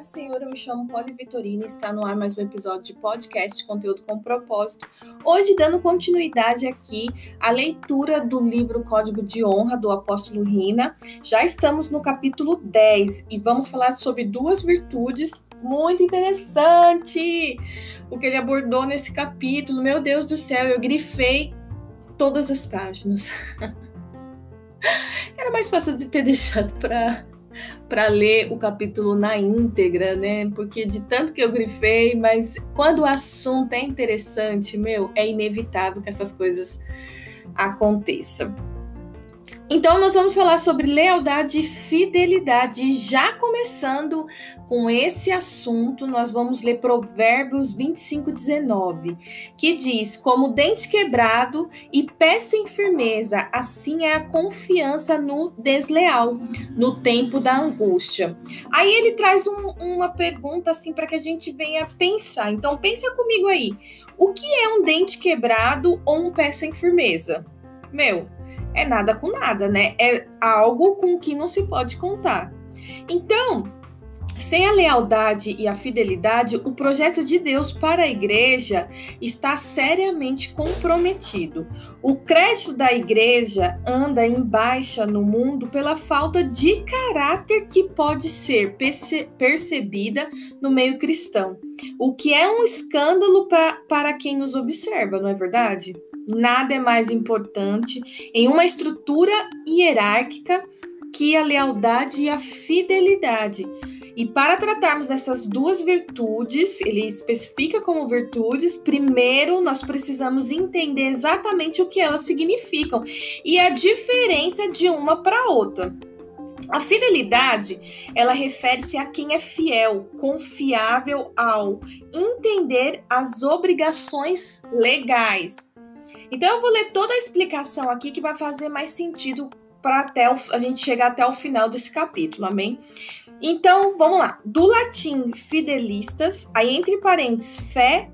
paz Senhor, eu me chamo Poli Vitorina e está no ar mais um episódio de podcast Conteúdo com Propósito. Hoje, dando continuidade aqui à leitura do livro Código de Honra do Apóstolo Rina. Já estamos no capítulo 10 e vamos falar sobre duas virtudes muito interessante o que ele abordou nesse capítulo. Meu Deus do céu, eu grifei todas as páginas. Era mais fácil de ter deixado para para ler o capítulo na íntegra, né? Porque de tanto que eu grifei, mas quando o assunto é interessante, meu, é inevitável que essas coisas aconteçam. Então, nós vamos falar sobre lealdade e fidelidade. Já começando com esse assunto, nós vamos ler Provérbios 25, 19, que diz: Como dente quebrado e pé sem firmeza, assim é a confiança no desleal, no tempo da angústia. Aí ele traz um, uma pergunta assim para que a gente venha pensar. Então, pensa comigo aí: o que é um dente quebrado ou um pé sem firmeza? Meu, é nada com nada, né? É algo com que não se pode contar. Então, sem a lealdade e a fidelidade, o projeto de Deus para a igreja está seriamente comprometido. O crédito da igreja anda em baixa no mundo pela falta de caráter que pode ser perce percebida no meio cristão, o que é um escândalo pra, para quem nos observa, não é verdade? Nada é mais importante em uma estrutura hierárquica que a lealdade e a fidelidade. E para tratarmos dessas duas virtudes, ele especifica como virtudes, primeiro nós precisamos entender exatamente o que elas significam e a diferença de uma para outra. A fidelidade, ela refere-se a quem é fiel, confiável ao entender as obrigações legais, então eu vou ler toda a explicação aqui que vai fazer mais sentido para até o, a gente chegar até o final desse capítulo, amém? Então, vamos lá. Do latim fidelistas, aí entre parênteses fé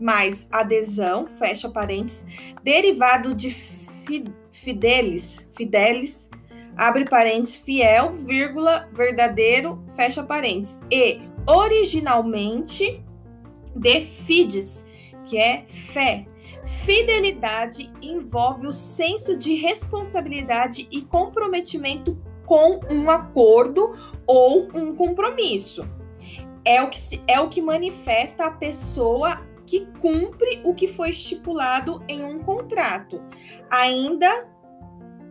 mais adesão, fecha parênteses, derivado de fi, fidelis, fidelis, abre parênteses, fiel, vírgula, verdadeiro, fecha parênteses, e originalmente de fides, que é fé, Fidelidade envolve o senso de responsabilidade e comprometimento com um acordo ou um compromisso. É o que, é o que manifesta a pessoa que cumpre o que foi estipulado em um contrato, ainda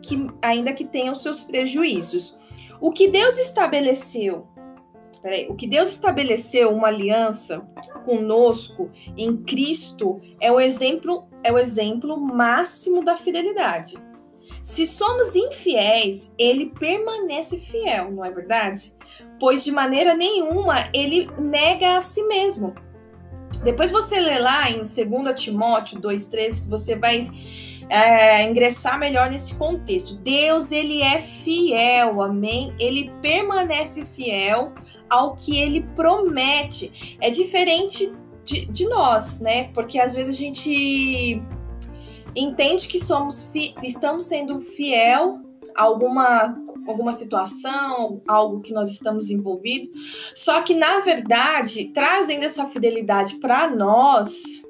que, ainda que tenha os seus prejuízos. O que Deus estabeleceu o que Deus estabeleceu uma aliança conosco em Cristo é o exemplo é o exemplo máximo da fidelidade. Se somos infiéis, ele permanece fiel, não é verdade? Pois de maneira nenhuma ele nega a si mesmo. Depois você lê lá em 2 Timóteo 2,3 que você vai é, ingressar melhor nesse contexto. Deus, ele é fiel, amém? Ele permanece fiel ao que ele promete. É diferente de, de nós, né? Porque às vezes a gente entende que somos fi, estamos sendo fiel a alguma, alguma situação, algo que nós estamos envolvidos. Só que, na verdade, trazendo essa fidelidade para nós,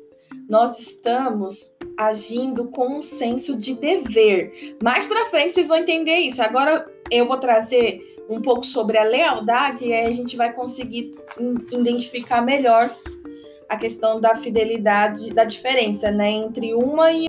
nós estamos agindo com um senso de dever. Mais para frente vocês vão entender isso. Agora eu vou trazer um pouco sobre a lealdade e aí a gente vai conseguir identificar melhor a questão da fidelidade, da diferença, né, entre uma e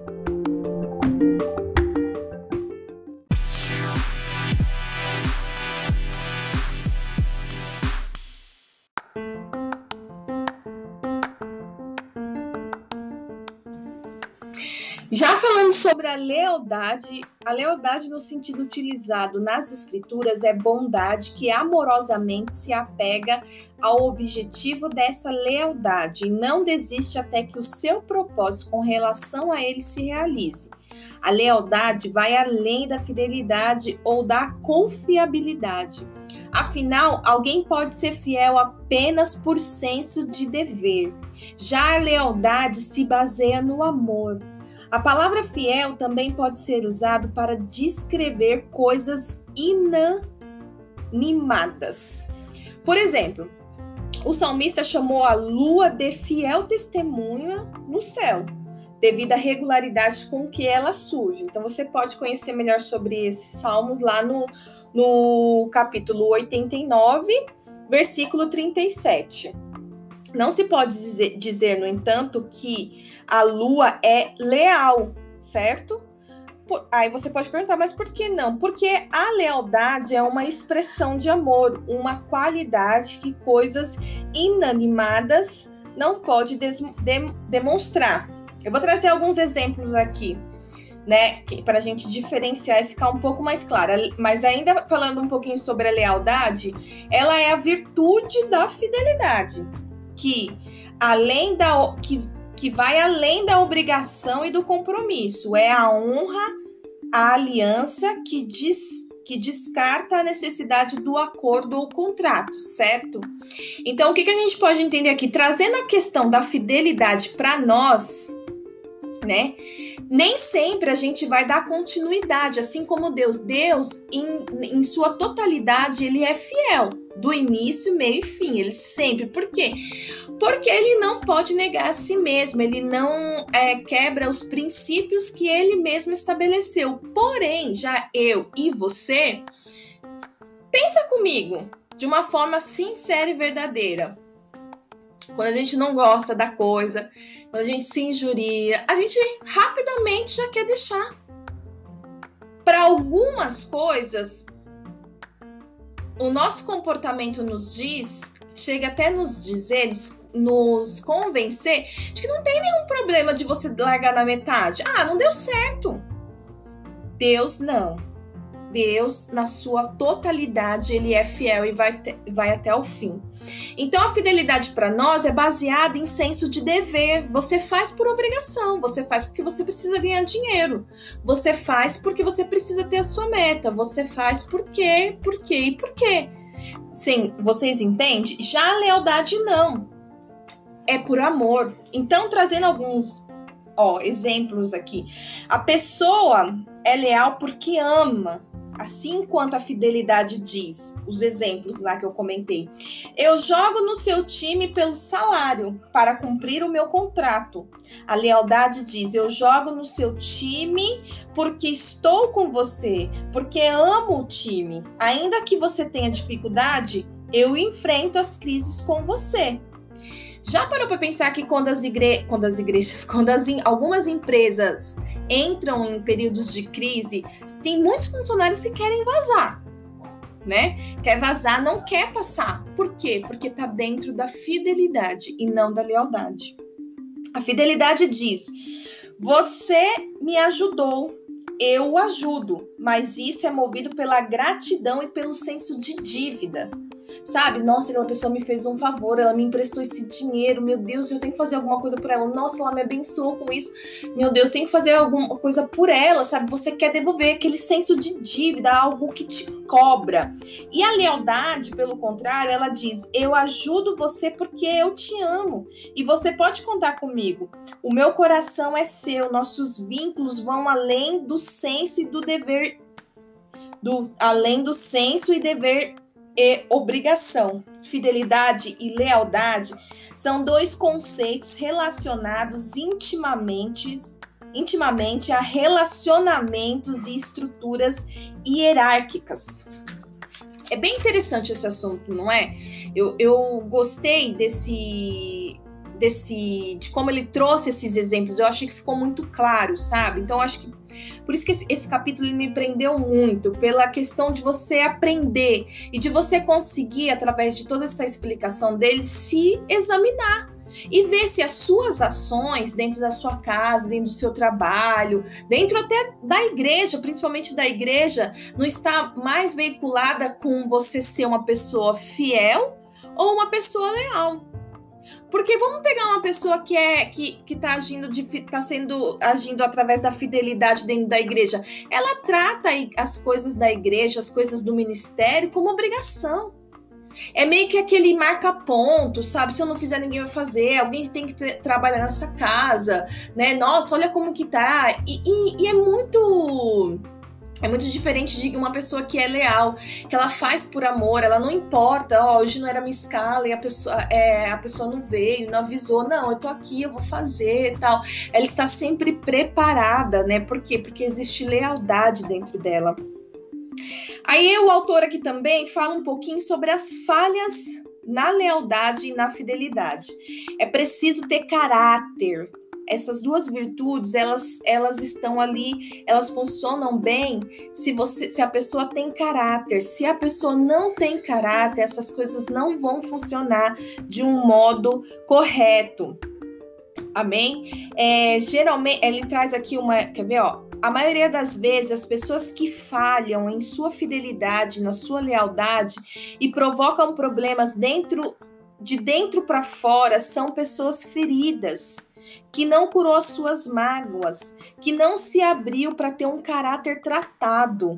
sobre a lealdade, a lealdade no sentido utilizado nas escrituras é bondade que amorosamente se apega ao objetivo dessa lealdade e não desiste até que o seu propósito com relação a ele se realize. A lealdade vai além da fidelidade ou da confiabilidade. Afinal, alguém pode ser fiel apenas por senso de dever. Já a lealdade se baseia no amor a palavra fiel também pode ser usado para descrever coisas inanimadas. Por exemplo, o salmista chamou a lua de fiel testemunha no céu, devido à regularidade com que ela surge. Então você pode conhecer melhor sobre esse salmo lá no, no capítulo 89, versículo 37. Não se pode dizer, dizer, no entanto, que a lua é leal, certo? Por, aí você pode perguntar, mas por que não? Porque a lealdade é uma expressão de amor, uma qualidade que coisas inanimadas não pode des, de, demonstrar. Eu vou trazer alguns exemplos aqui, né, para a gente diferenciar e ficar um pouco mais clara. Mas ainda falando um pouquinho sobre a lealdade, ela é a virtude da fidelidade, que além da que que vai além da obrigação e do compromisso. É a honra, a aliança que diz que descarta a necessidade do acordo ou contrato, certo? Então, o que, que a gente pode entender aqui? Trazendo a questão da fidelidade para nós, né? Nem sempre a gente vai dar continuidade, assim como Deus. Deus, em, em sua totalidade, ele é fiel, do início, meio e fim. Ele sempre. Por quê? Porque ele não pode negar a si mesmo, ele não é, quebra os princípios que ele mesmo estabeleceu. Porém, já eu e você, pensa comigo de uma forma sincera e verdadeira. Quando a gente não gosta da coisa, quando a gente se injuria, a gente rapidamente já quer deixar. Para algumas coisas, o nosso comportamento nos diz, chega até nos dizer, nos convencer de que não tem nenhum problema de você largar na metade. Ah, não deu certo. Deus não. Deus, na sua totalidade, ele é fiel e vai, vai até o fim. Então, a fidelidade para nós é baseada em senso de dever. Você faz por obrigação, você faz porque você precisa ganhar dinheiro, você faz porque você precisa ter a sua meta, você faz por quê, por quê e por quê. Sim, vocês entendem? Já a lealdade não. É por amor. Então, trazendo alguns ó, exemplos aqui. A pessoa é leal porque ama, Assim quanto a fidelidade diz, os exemplos lá que eu comentei. Eu jogo no seu time pelo salário para cumprir o meu contrato. A lealdade diz: eu jogo no seu time porque estou com você, porque amo o time. Ainda que você tenha dificuldade, eu enfrento as crises com você. Já parou para pensar que quando as, igre... quando as igrejas, quando as in... algumas empresas entram em períodos de crise, tem muitos funcionários que querem vazar, né? Quer vazar, não quer passar. Por quê? Porque tá dentro da fidelidade e não da lealdade. A fidelidade diz: você me ajudou, eu ajudo, mas isso é movido pela gratidão e pelo senso de dívida sabe? Nossa, aquela pessoa me fez um favor, ela me emprestou esse dinheiro, meu Deus, eu tenho que fazer alguma coisa por ela. Nossa, ela me abençoou com isso, meu Deus, tenho que fazer alguma coisa por ela, sabe? Você quer devolver aquele senso de dívida, algo que te cobra. E a lealdade, pelo contrário, ela diz: Eu ajudo você porque eu te amo e você pode contar comigo. O meu coração é seu, nossos vínculos vão além do senso e do dever. Do, além do senso e dever e obrigação. Fidelidade e lealdade são dois conceitos relacionados intimamente, intimamente a relacionamentos e estruturas hierárquicas. É bem interessante esse assunto, não é? Eu, eu gostei desse, desse, de como ele trouxe esses exemplos. Eu achei que ficou muito claro, sabe? Então, acho que por isso que esse, esse capítulo me prendeu muito, pela questão de você aprender e de você conseguir, através de toda essa explicação dele, se examinar e ver se as suas ações dentro da sua casa, dentro do seu trabalho, dentro até da igreja, principalmente da igreja, não está mais veiculada com você ser uma pessoa fiel ou uma pessoa leal. Porque vamos pegar uma pessoa que é que, que tá agindo de, tá sendo agindo através da fidelidade dentro da igreja. Ela trata as coisas da igreja, as coisas do ministério como obrigação. É meio que aquele marca-ponto, sabe? Se eu não fizer, ninguém vai fazer. Alguém tem que trabalhar nessa casa, né? Nossa, olha como que tá. E, e, e é muito É muito diferente de uma pessoa que é leal, que ela faz por amor, ela não importa, ó, hoje não era minha escala e a pessoa, é, a pessoa não veio, não avisou, não, eu tô aqui, eu vou fazer tal. Ela está sempre preparada, né? Por quê? Porque existe lealdade dentro dela. Aí o autor aqui também fala um pouquinho sobre as falhas na lealdade e na fidelidade. É preciso ter caráter, essas duas virtudes, elas, elas estão ali, elas funcionam bem se você se a pessoa tem caráter. Se a pessoa não tem caráter, essas coisas não vão funcionar de um modo correto. Amém? É, geralmente, ele traz aqui uma. Quer ver, ó? A maioria das vezes, as pessoas que falham em sua fidelidade, na sua lealdade e provocam problemas dentro de dentro para fora são pessoas feridas que não curou as suas mágoas, que não se abriu para ter um caráter tratado.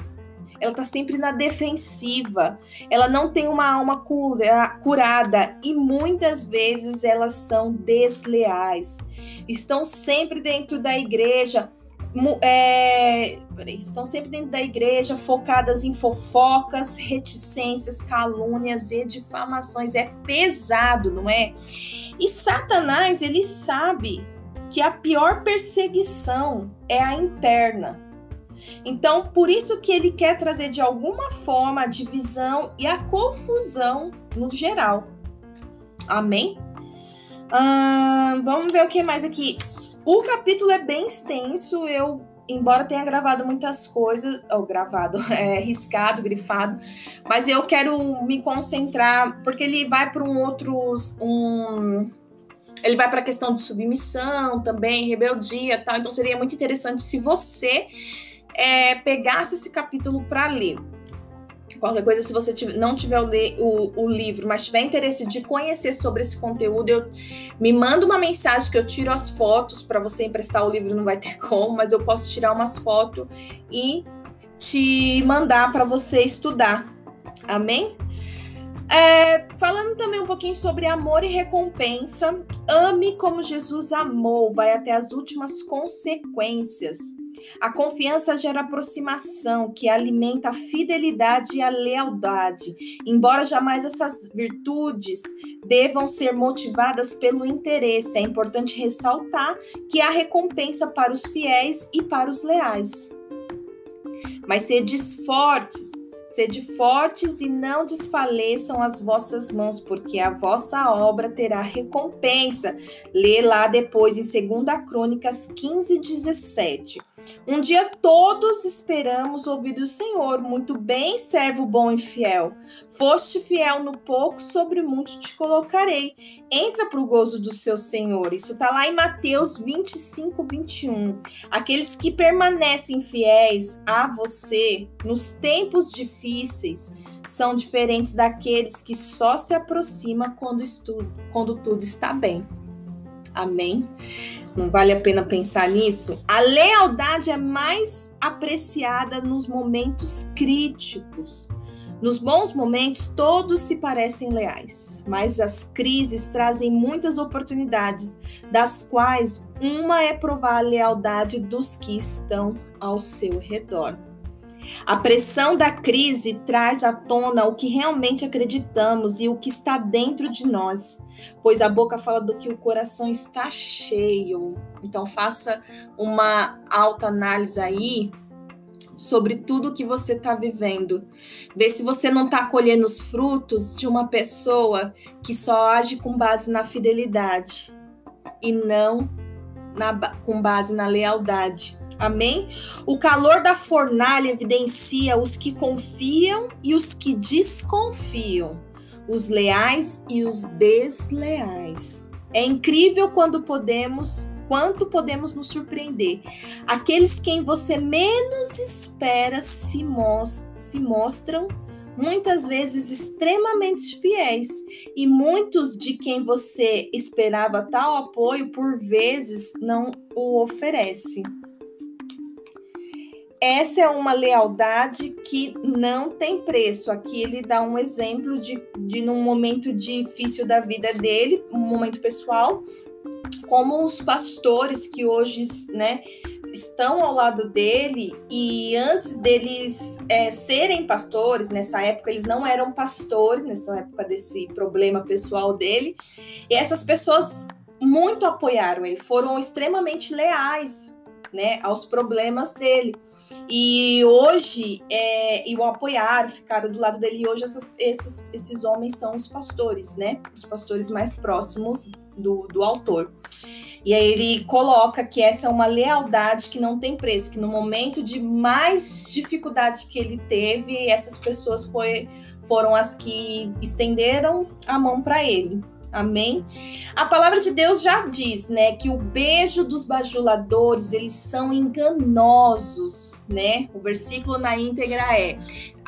Ela está sempre na defensiva, ela não tem uma alma cura, curada e muitas vezes elas são desleais. Estão sempre dentro da igreja, é, estão sempre dentro da igreja focadas em fofocas, reticências, calúnias e difamações. É pesado, não é? E Satanás, ele sabe que a pior perseguição é a interna. Então, por isso que ele quer trazer de alguma forma a divisão e a confusão no geral. Amém? Hum, vamos ver o que mais aqui. O capítulo é bem extenso. Eu, embora tenha gravado muitas coisas, ou gravado, é, riscado, grifado, mas eu quero me concentrar porque ele vai para um outros um ele vai para a questão de submissão também, rebeldia, tal. Então seria muito interessante se você é, pegasse esse capítulo para ler. Qualquer coisa, se você tiver, não tiver o, o, o, livro, mas tiver interesse de conhecer sobre esse conteúdo, eu, me manda uma mensagem que eu tiro as fotos para você emprestar o livro, não vai ter como, mas eu posso tirar umas fotos e te mandar para você estudar. Amém? É, falando também um pouquinho sobre amor e recompensa, ame como Jesus amou, vai até as últimas consequências. A confiança gera aproximação, que alimenta a fidelidade e a lealdade. Embora jamais essas virtudes devam ser motivadas pelo interesse, é importante ressaltar que há recompensa para os fiéis e para os leais. Mas sedes fortes Sede fortes e não desfaleçam as vossas mãos, porque a vossa obra terá recompensa. Lê lá depois em 2 Crônicas 15, 17. Um dia todos esperamos ouvir do Senhor. Muito bem, servo bom e fiel. Foste fiel no pouco, sobre muito te colocarei. Entra para o gozo do seu Senhor. Isso está lá em Mateus 25, 21. Aqueles que permanecem fiéis a você nos tempos difíceis são diferentes daqueles que só se aproximam quando, estudo, quando tudo está bem. Amém? Não vale a pena pensar nisso? A lealdade é mais apreciada nos momentos críticos. Nos bons momentos, todos se parecem leais, mas as crises trazem muitas oportunidades, das quais uma é provar a lealdade dos que estão ao seu redor. A pressão da crise traz à tona o que realmente acreditamos e o que está dentro de nós, pois a boca fala do que o coração está cheio. Então faça uma alta análise aí sobre tudo que você está vivendo. Vê se você não está colhendo os frutos de uma pessoa que só age com base na fidelidade e não na, com base na lealdade. Amém? O calor da fornalha evidencia os que confiam e os que desconfiam, os leais e os desleais. É incrível quando podemos, quanto podemos nos surpreender. Aqueles quem você menos espera se, most se mostram muitas vezes extremamente fiéis, e muitos de quem você esperava tal apoio por vezes não o oferece. Essa é uma lealdade que não tem preço. Aqui ele dá um exemplo de, de num momento difícil da vida dele, um momento pessoal, como os pastores que hoje, né, estão ao lado dele e antes deles é, serem pastores, nessa época eles não eram pastores, nessa época desse problema pessoal dele, e essas pessoas muito apoiaram ele, foram extremamente leais né, aos problemas dele. E hoje, é, e o apoiaram, ficaram do lado dele. E hoje, essas, esses, esses homens são os pastores, né? Os pastores mais próximos do, do autor. E aí ele coloca que essa é uma lealdade que não tem preço, que no momento de mais dificuldade que ele teve, essas pessoas foi, foram as que estenderam a mão para ele. Amém? A palavra de Deus já diz, né, que o beijo dos bajuladores, eles são enganosos, né? O versículo na íntegra é: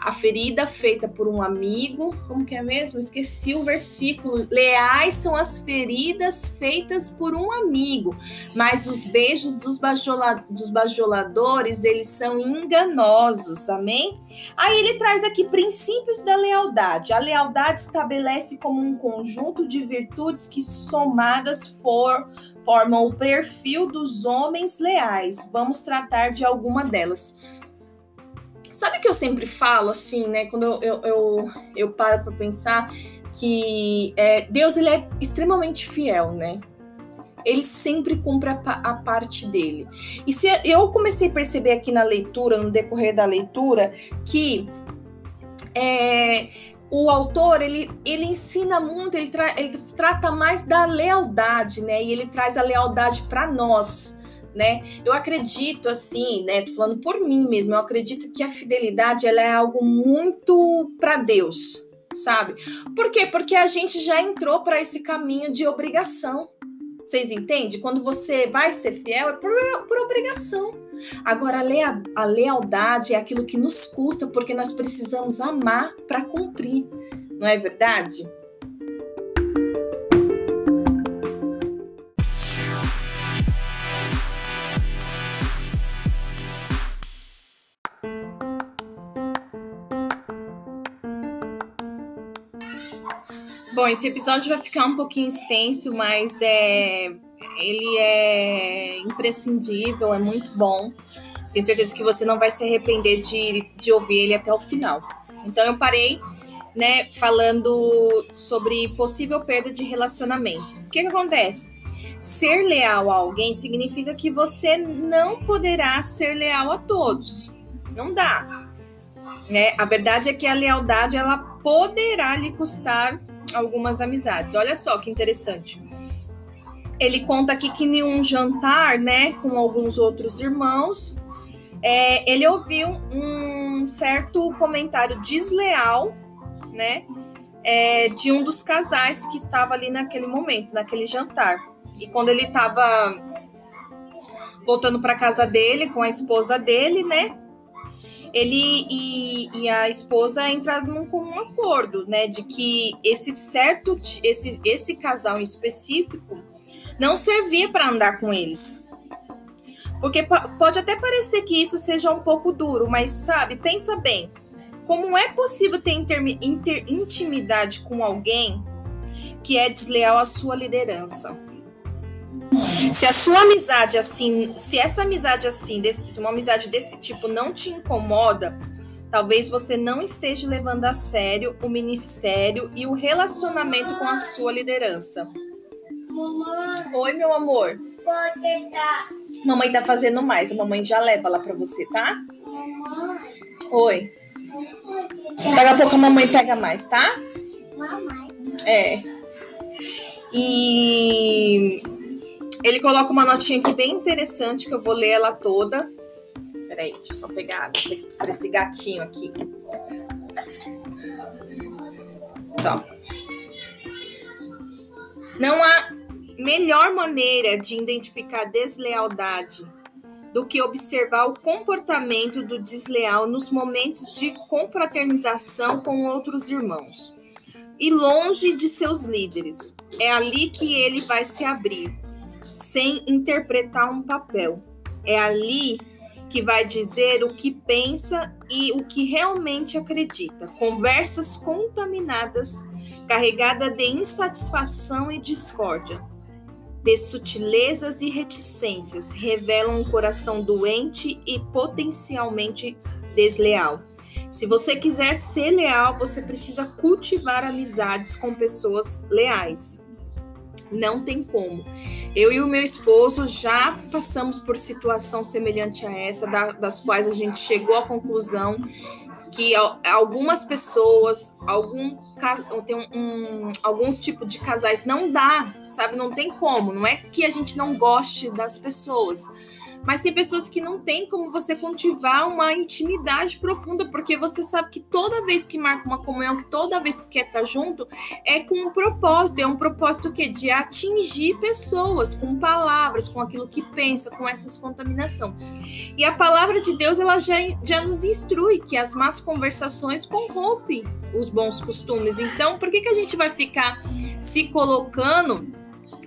a ferida feita por um amigo, como que é mesmo? Esqueci o versículo. Leais são as feridas feitas por um amigo, mas os beijos dos, bajola, dos bajoladores, eles são enganosos, amém? Aí ele traz aqui princípios da lealdade. A lealdade estabelece como um conjunto de virtudes que somadas for, formam o perfil dos homens leais. Vamos tratar de alguma delas. Sabe que eu sempre falo assim, né? Quando eu, eu, eu, eu paro para pensar que é, Deus ele é extremamente fiel, né? Ele sempre cumpre a, a, parte dele. E se eu comecei a perceber aqui na leitura, no decorrer da leitura, que é, o autor ele, ele ensina muito, ele, tra, ele trata mais da lealdade, né? E ele traz a lealdade para nós né? Eu acredito assim, né? Falando por mim mesmo, eu acredito que a fidelidade ela é algo muito para Deus, sabe? Por quê? Porque a gente já entrou para esse caminho de obrigação. Vocês entendem? Quando você vai ser fiel é por, por obrigação. Agora, a, lea, a lealdade é aquilo que nos custa porque nós precisamos amar para cumprir, não é verdade? Bom, esse episódio vai ficar um pouquinho extenso, mas é, ele é imprescindível, é muito bom. Tenho certeza que você não vai se arrepender de, de ouvir ele até o final. Então eu parei, né, falando sobre possível perda de relacionamentos. O que, que acontece? Ser leal a alguém significa que você não poderá ser leal a todos. Não dá. Né? A verdade é que a lealdade ela poderá lhe custar algumas amizades. Olha só que interessante. Ele conta aqui que em um jantar, né, com alguns outros irmãos, é, ele ouviu um certo comentário desleal, né, é, de um dos casais que estava ali naquele momento, naquele jantar. E quando ele estava voltando para casa dele com a esposa dele, né, ele e, e, a esposa entraram num comum acordo, né, de que esse certo, esse, esse casal em específico não servia para andar com eles. Porque pode até parecer que isso seja um pouco duro, mas sabe, pensa bem. Como é possível ter inter, intimidade com alguém que é desleal à sua liderança? Se a sua amizade assim, se essa amizade assim, desse, se uma amizade desse tipo não te incomoda, talvez você não esteja levando a sério o ministério e o relacionamento com a sua liderança. Mamãe. Oi, meu amor. Pode tá. Mamãe tá fazendo mais. A mamãe já leva lá para você, tá? Mamãe. Oi. Daqui a pouco a mamãe pega mais, tá? Mamãe. É. E ele coloca uma notinha aqui bem interessante que eu vou ler ela toda. Peraí, deixa eu só pegar água para esse gatinho aqui. Então. Não há melhor maneira de identificar deslealdade do que observar o comportamento do desleal nos momentos de confraternização com outros irmãos e longe de seus líderes. É ali que ele vai se abrir, sem interpretar um papel. É ali que vai dizer o que pensa e o que realmente acredita. Conversas contaminadas, carregadas de insatisfação e discórdia. de sutilezas e reticências, revelam um coração doente e potencialmente desleal. Se você quiser ser leal, você precisa cultivar amizades com pessoas leais. Não tem como. Eu e o meu esposo já passamos por situação semelhante a essa, das quais a gente chegou à conclusão que algumas pessoas, algum tem um, um, alguns tipos de casais não dá, sabe? Não tem como. Não é que a gente não goste das pessoas, mas tem pessoas que não tem como você cultivar uma intimidade profunda, porque você sabe que toda vez que marca uma comunhão, que toda vez que quer estar junto, é com um propósito, é um propósito que de atingir pessoas com palavras, com aquilo que pensa, com essas contaminação. E a palavra de Deus ela já, já nos instrui que as más conversações corrompem os bons costumes. Então, por que, que a gente vai ficar se colocando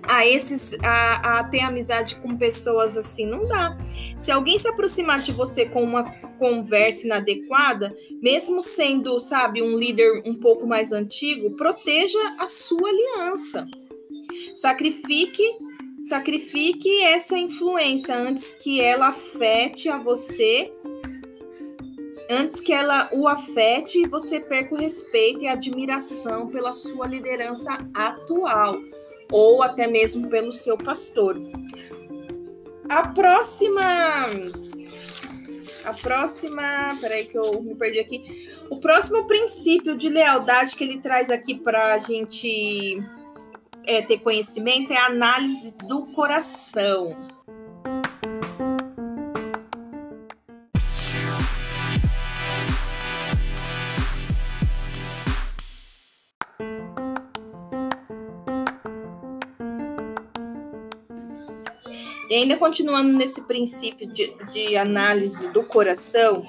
a esses a, a ter amizade com pessoas assim não dá. Se alguém se aproximar de você com uma conversa inadequada, mesmo sendo, sabe, um líder um pouco mais antigo, proteja a sua aliança. Sacrifique, sacrifique essa influência antes que ela afete a você, antes que ela o afete e você perca o respeito e admiração pela sua liderança atual ou até mesmo pelo seu pastor. A próxima. A próxima. Peraí, que eu me perdi aqui. O próximo princípio de lealdade que ele traz aqui para a gente é, ter conhecimento é a análise do coração. Ainda continuando nesse princípio de, de análise do coração,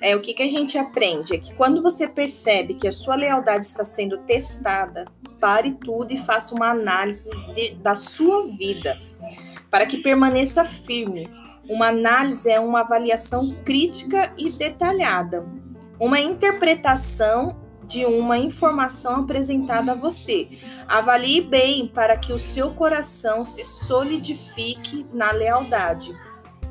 é, o que, que a gente aprende? É que quando você percebe que a sua lealdade está sendo testada, pare tudo e faça uma análise de, da sua vida, para que permaneça firme. Uma análise é uma avaliação crítica e detalhada, uma interpretação de uma informação apresentada a você. Avalie bem para que o seu coração se solidifique na lealdade.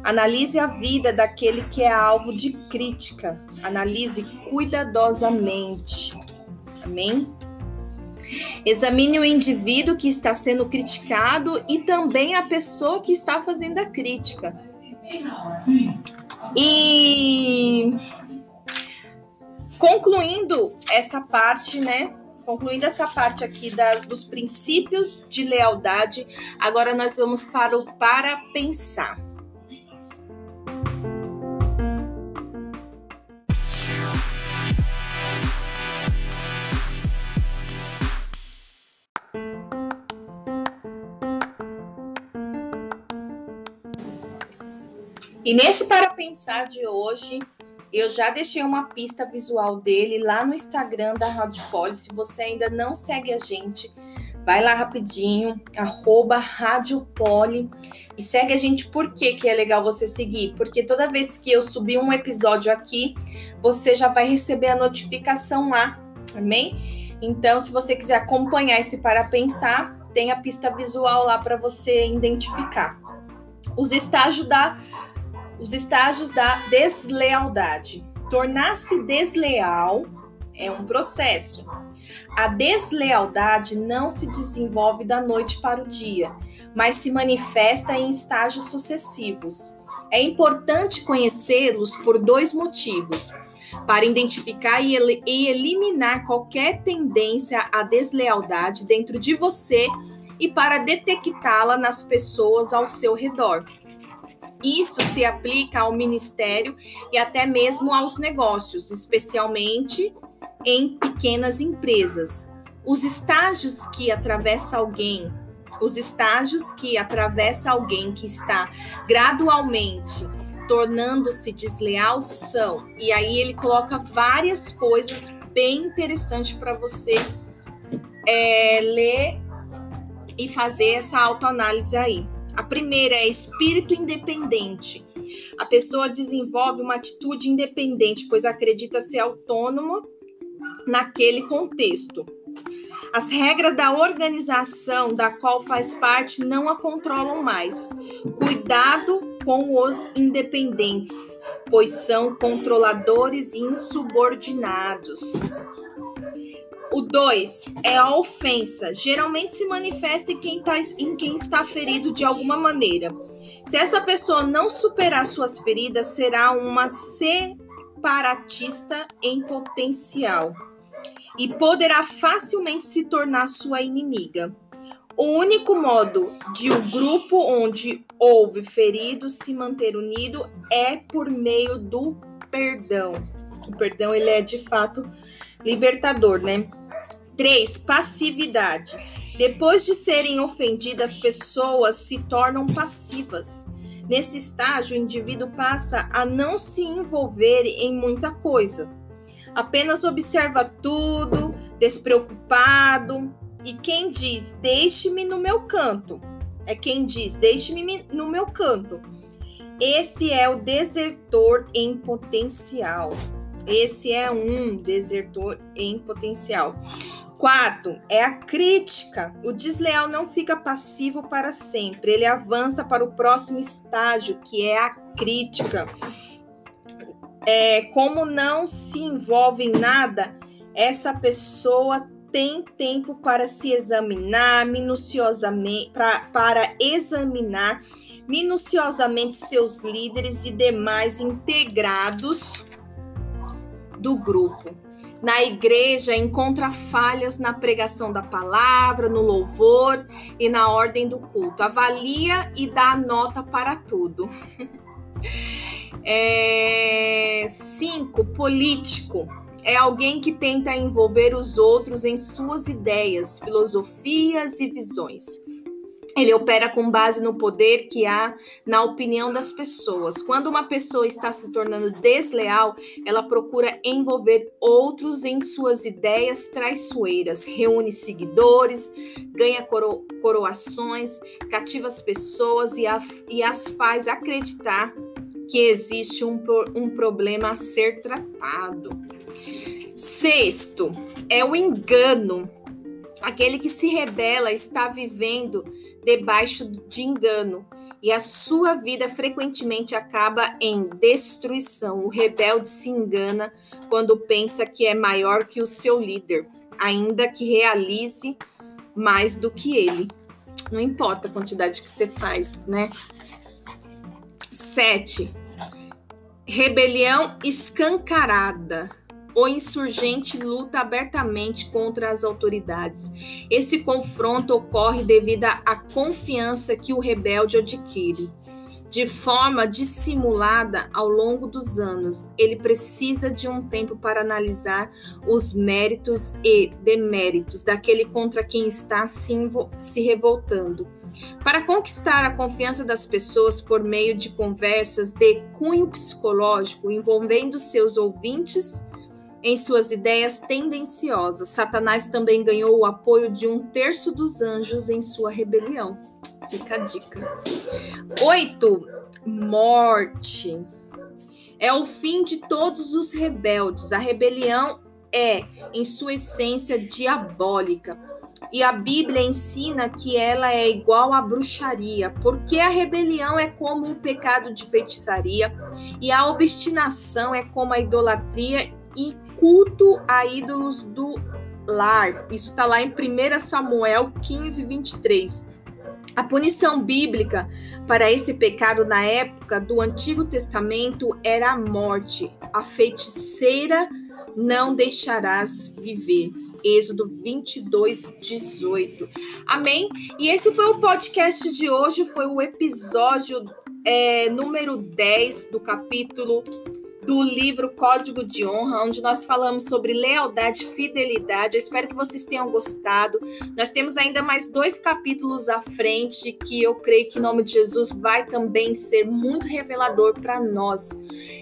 Analise a vida daquele que é alvo de crítica. Analise cuidadosamente. Amém? Examine o indivíduo que está sendo criticado e também a pessoa que está fazendo a crítica. E concluindo essa parte, né? Concluindo essa parte aqui das, dos princípios de lealdade, agora nós vamos para o para pensar. E nesse para pensar de hoje, eu já deixei uma pista visual dele lá no Instagram da Rádio Poli. Se você ainda não segue a gente, vai lá rapidinho, arroba Rádio Poli, e segue a gente por que, que é legal você seguir? Porque toda vez que eu subir um episódio aqui, você já vai receber a notificação lá, amém? Então, se você quiser acompanhar esse para pensar, tem a pista visual lá para você identificar. Os estágios da os estágios da deslealdade. Tornar-se desleal é um processo. A deslealdade não se desenvolve da noite para o dia, mas se manifesta em estágios sucessivos. É importante conhecê-los por dois motivos: para identificar e, eliminar qualquer tendência à deslealdade dentro de você e para detectá-la nas pessoas ao seu redor. Isso se aplica ao ministério e até mesmo aos negócios, especialmente em pequenas empresas. Os estágios que atravessa alguém, os estágios que atravessa alguém que está gradualmente tornando-se desleal são, e aí ele coloca várias coisas bem interessantes para você é, ler e fazer essa autoanálise aí. A primeira é espírito independente. A pessoa desenvolve uma atitude independente, pois acredita ser autônoma naquele contexto. As regras da organização da qual faz parte não a controlam mais. Cuidado com os independentes, pois são controladores insubordinados. O 2 é a ofensa. Geralmente se manifesta em quem, tá, em quem está ferido de alguma maneira. Se essa pessoa não superar suas feridas, será uma separatista em potencial e poderá facilmente se tornar sua inimiga. O único modo de o um grupo onde houve ferido se manter unido é por meio do perdão. O perdão ele é de fato libertador, né? 3. Passividade. Depois de serem ofendidas, pessoas se tornam passivas. Nesse estágio, o indivíduo passa a não se envolver em muita coisa. Apenas observa tudo, despreocupado. E quem diz, deixe-me no meu canto, é quem diz, deixe-me no meu canto. Esse é o desertor em potencial. Esse é um desertor em potencial. Quarto, é a crítica. O desleal não fica passivo para sempre, ele avança para o próximo estágio, que é a crítica. É, como não se envolve em nada, essa pessoa tem tempo para se examinar minuciosamente, pra, para examinar minuciosamente seus líderes e demais integrados do grupo na igreja encontra falhas na pregação da palavra, no louvor e na ordem do culto. Avalia e dá nota para tudo. é, cinco, político. É alguém que tenta envolver os outros em suas ideias, filosofias e visões. Ele opera com base no poder que há na opinião das pessoas. Quando uma pessoa está se tornando desleal, ela procura envolver outros em suas ideias traiçoeiras, reúne seguidores, ganha coro coroações, cativa as pessoas e, e as faz acreditar que existe um, um problema a ser tratado. Sexto, é o engano. Aquele que se rebela está vivendo debaixo de engano, e a sua vida frequentemente acaba em destruição. O rebelde se engana quando pensa que é maior que o seu líder, ainda que realize mais do que ele. Não importa a quantidade que você faz, né? Sete, rebelião escancarada o insurgente luta abertamente contra as autoridades. Esse confronto ocorre devido à confiança que o rebelde adquire. De forma dissimulada ao longo dos anos, ele precisa de um tempo para analisar os méritos e deméritos daquele contra quem está se, revoltando. Para conquistar a confiança das pessoas por meio de conversas de cunho psicológico envolvendo seus ouvintes em suas ideias tendenciosas. Satanás também ganhou o apoio de um terço dos anjos em sua rebelião. Fica a dica. Oito, morte. É o fim de todos os rebeldes. A rebelião é, em sua essência, diabólica. E a Bíblia ensina que ela é igual à bruxaria, porque a rebelião é como um pecado de feitiçaria e a obstinação é como a idolatria e culto a ídolos do lar. Isso está lá em 1 Samuel 15, 23. A punição bíblica para esse pecado na época do Antigo Testamento era a morte. A feiticeira não deixarás viver. Êxodo 22, 18. Amém? E esse foi o podcast de hoje, foi o episódio é, número 10 do capítulo do livro Código de Honra, onde nós falamos sobre lealdade fidelidade. Eu espero que vocês tenham gostado. Nós temos ainda mais dois capítulos à frente que eu creio que em nome de Jesus vai também ser muito revelador para nós.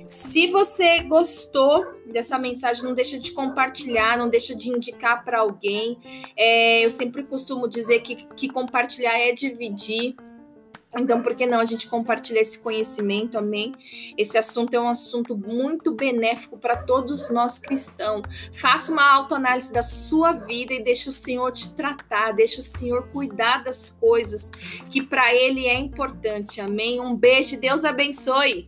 Se você gostou dessa mensagem, não deixa de compartilhar, não deixa de indicar para alguém. É, eu sempre costumo dizer que, que compartilhar é dividir. Então, por que não a gente compartilhar esse conhecimento, amém? Esse assunto é um assunto muito benéfico para todos nós cristãos. Faça uma autoanálise da sua vida e deixe o Senhor te tratar, deixe o Senhor cuidar das coisas que para Ele é importante, amém? Um beijo, Deus abençoe.